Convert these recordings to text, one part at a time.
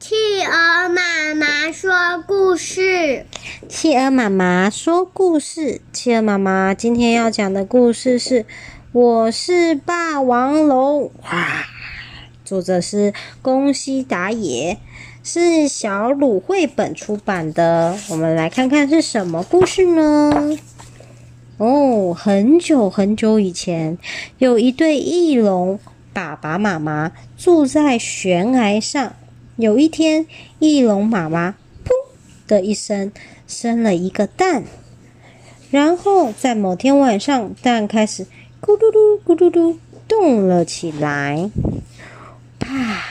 企鹅妈妈说故事。企鹅妈妈说故事。企鹅妈妈今天要讲的故事是《我是霸王龙》。哇，作者是宫西达也，是小鲁绘本出版的。我们来看看是什么故事呢？哦，很久很久以前，有一对翼龙，爸爸妈妈住在悬崖上。有一天，翼龙妈妈“噗”的一声生了一个蛋，然后在某天晚上，蛋开始咕噜噜、咕噜噜动了起来。啪！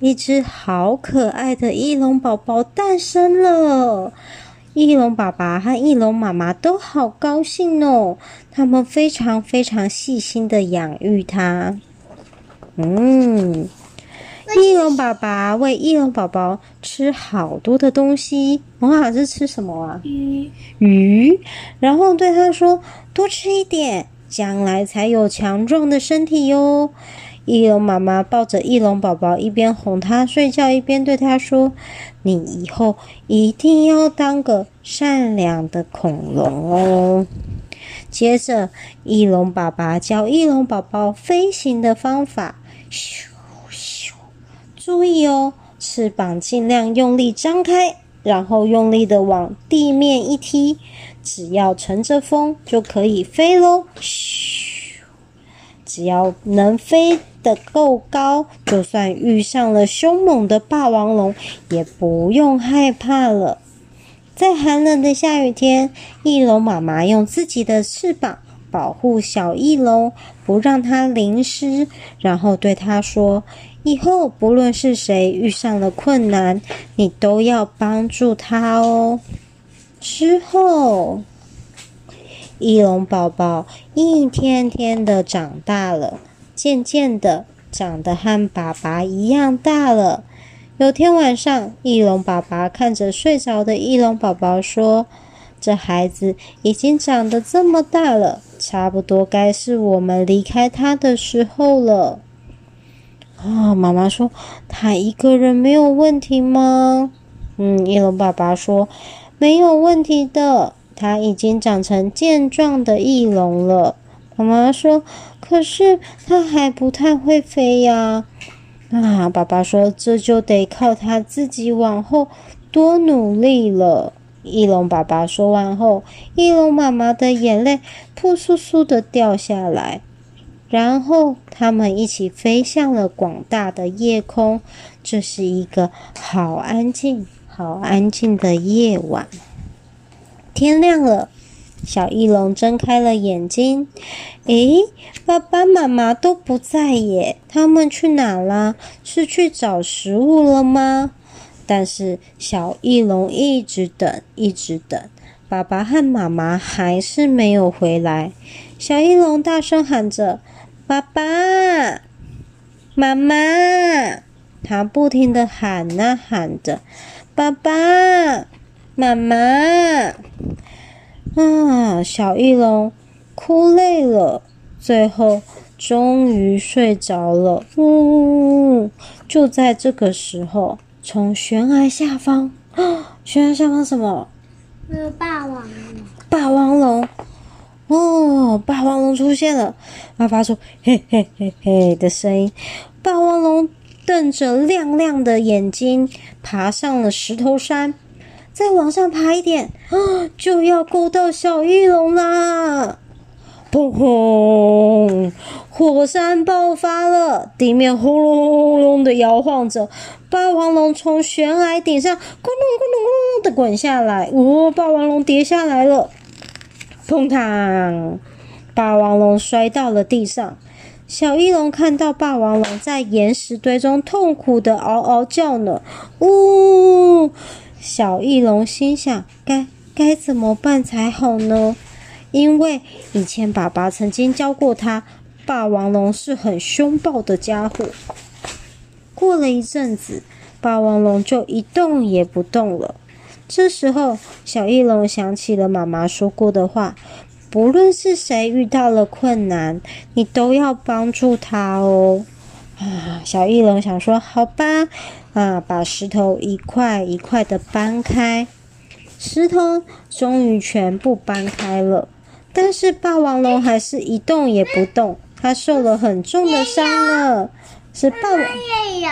一只好可爱的翼龙宝宝诞生了。翼龙爸爸和翼龙妈妈都好高兴哦，他们非常非常细心的养育它。嗯。翼龙爸爸喂翼龙宝宝吃好多的东西，哇，这是吃什么啊？鱼。鱼。然后对他说：“多吃一点，将来才有强壮的身体哟。”翼龙妈妈抱着翼龙宝宝，一边哄他睡觉，一边对他说：“你以后一定要当个善良的恐龙哦。”接着，翼龙爸爸教翼龙宝宝飞行的方法。咻。注意哦，翅膀尽量用力张开，然后用力的往地面一踢，只要乘着风就可以飞喽。嘘，只要能飞得够高，就算遇上了凶猛的霸王龙，也不用害怕了。在寒冷的下雨天，翼龙妈妈用自己的翅膀保护小翼龙，不让它淋湿，然后对它说。以后不论是谁遇上了困难，你都要帮助他哦。之后，翼龙宝宝一天天的长大了，渐渐的长得和爸爸一样大了。有天晚上，翼龙爸爸看着睡着的翼龙宝宝说：“这孩子已经长得这么大了，差不多该是我们离开他的时候了。”啊、妈妈说他一个人没有问题吗？嗯，翼龙爸爸说没有问题的，他已经长成健壮的翼龙了。妈妈说，可是他还不太会飞呀。啊，爸爸说这就得靠他自己往后多努力了。翼龙爸爸说完后，翼龙妈妈的眼泪扑簌簌的掉下来。然后他们一起飞向了广大的夜空。这是一个好安静、好安静的夜晚。天亮了，小翼龙睁开了眼睛。诶，爸爸妈妈都不在耶，他们去哪了？是去找食物了吗？但是小翼龙一直等，一直等，爸爸和妈妈还是没有回来。小翼龙大声喊着。爸爸妈妈，他不停的喊呐喊着，爸爸妈妈啊！小翼龙哭累了，最后终于睡着了。呜！就在这个时候，从悬崖下方，悬崖下方什么？那个霸王龙。霸王龙。哦，霸王龙出现了，它发出嘿嘿嘿嘿的声音。霸王龙瞪着亮亮的眼睛，爬上了石头山，再往上爬一点，啊，就要够到小翼龙啦！砰砰，火山爆发了，地面轰隆轰隆的摇晃着，霸王龙从悬崖顶上咕隆咕隆咕隆的滚下来，哦，霸王龙跌下来了。砰当！霸王龙摔到了地上。小翼龙看到霸王龙在岩石堆中痛苦的嗷嗷叫呢。呜！小翼龙心想：该该怎么办才好呢？因为以前爸爸曾经教过他，霸王龙是很凶暴的家伙。过了一阵子，霸王龙就一动也不动了。这时候，小翼龙想起了妈妈说过的话：“不论是谁遇到了困难，你都要帮助他哦。”啊，啊，小翼龙想说：“好吧，啊，把石头一块一块的搬开。”石头终于全部搬开了，但是霸王龙还是一动也不动。它受了很重的伤了，是霸王。也有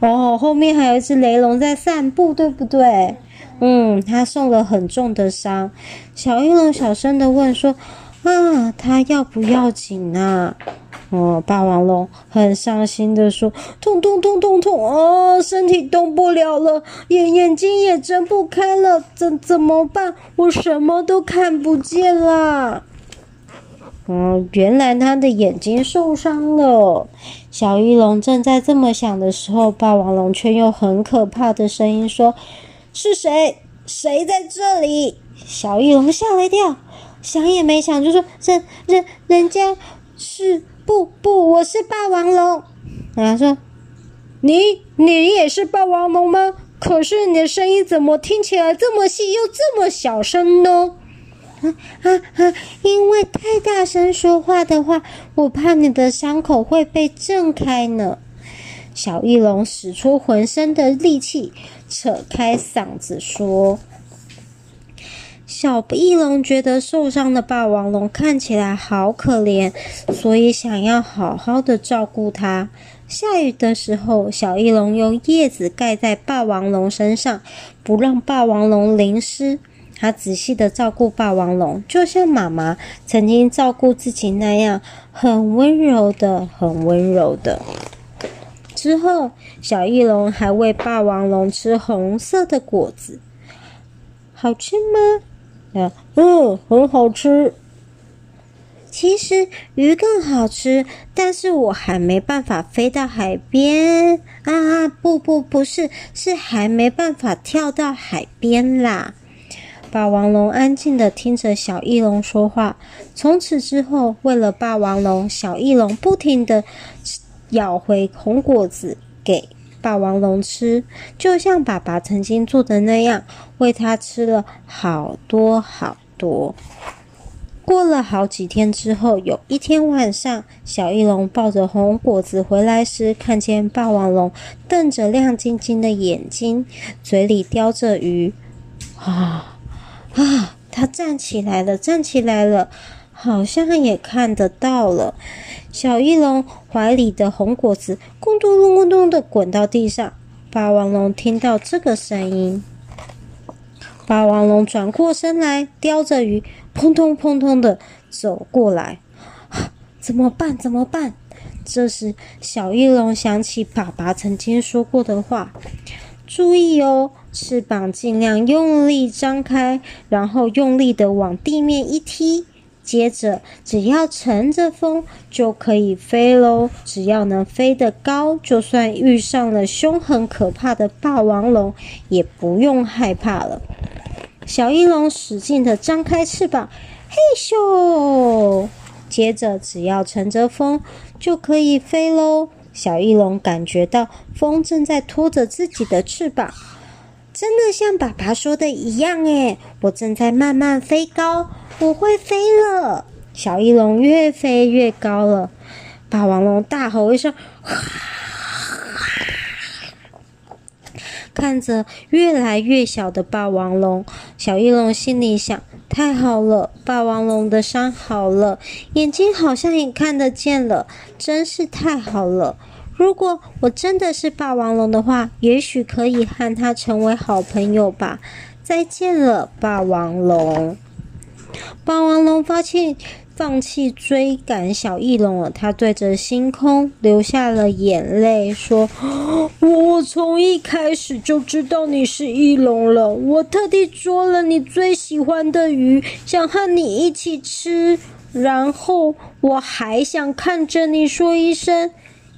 哦，后面还有一只雷龙在散步，对不对？嗯，他受了很重的伤。小翼龙小声的问说：“啊，他要不要紧啊？”哦，霸王龙很伤心的说：“痛痛痛痛痛哦，身体动不了了，眼眼睛也睁不开了，怎怎么办？我什么都看不见啦。”嗯，原来他的眼睛受伤了。小翼龙正在这么想的时候，霸王龙却用很可怕的声音说：“是谁？谁在这里？”小翼龙吓了一跳，想也没想就说：“人人人家是不不，我是霸王龙。”然后说：“你你也是霸王龙吗？可是你的声音怎么听起来这么细又这么小声呢？”啊啊啊！因为太大声说话的话，我怕你的伤口会被震开呢。小翼龙使出浑身的力气，扯开嗓子说：“小翼龙觉得受伤的霸王龙看起来好可怜，所以想要好好的照顾它。下雨的时候，小翼龙用叶子盖在霸王龙身上，不让霸王龙淋湿。”他仔细的照顾霸王龙，就像妈妈曾经照顾自己那样，很温柔的，很温柔的。之后，小翼龙还喂霸王龙吃红色的果子，好吃吗？嗯，很好吃。其实鱼更好吃，但是我还没办法飞到海边啊！不不不是，是还没办法跳到海边啦。霸王龙安静地听着小翼龙说话。从此之后，为了霸王龙，小翼龙不停地咬回红果子给霸王龙吃，就像爸爸曾经做的那样，喂它吃了好多好多。过了好几天之后，有一天晚上，小翼龙抱着红果子回来时，看见霸王龙瞪着亮晶晶的眼睛，嘴里叼着鱼，啊！啊！他站起来了，站起来了，好像也看得到了。小翼龙怀里的红果子咕咚咚咕咚的滚到地上。霸王龙听到这个声音，霸王龙转过身来，叼着鱼，砰通砰通的走过来。怎么办？怎么办？这时，小翼龙想起爸爸曾经说过的话：“注意哦。”翅膀尽量用力张开，然后用力的往地面一踢，接着只要乘着风就可以飞喽。只要能飞得高，就算遇上了凶狠可怕的霸王龙，也不用害怕了。小翼龙使劲地张开翅膀，嘿咻！接着只要乘着风就可以飞喽。小翼龙感觉到风正在拖着自己的翅膀。真的像爸爸说的一样诶，我正在慢慢飞高，我会飞了。小翼龙越飞越高了，霸王龙大吼一声，看着越来越小的霸王龙，小翼龙心里想：太好了，霸王龙的伤好了，眼睛好像也看得见了，真是太好了。如果我真的是霸王龙的话，也许可以和他成为好朋友吧。再见了，霸王龙。霸王龙发现放弃追赶小翼龙了，他对着星空流下了眼泪，说：“我从一开始就知道你是翼龙了，我特地捉了你最喜欢的鱼，想和你一起吃。然后我还想看着你说一声。”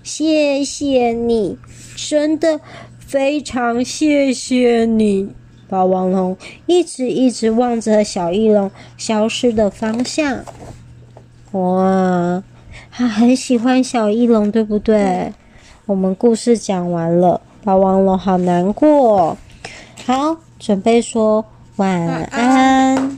谢谢你，真的非常谢谢你。霸王龙一直一直望着小翼龙消失的方向。哇，他很喜欢小翼龙，对不对？我们故事讲完了，霸王龙好难过。好，准备说晚安。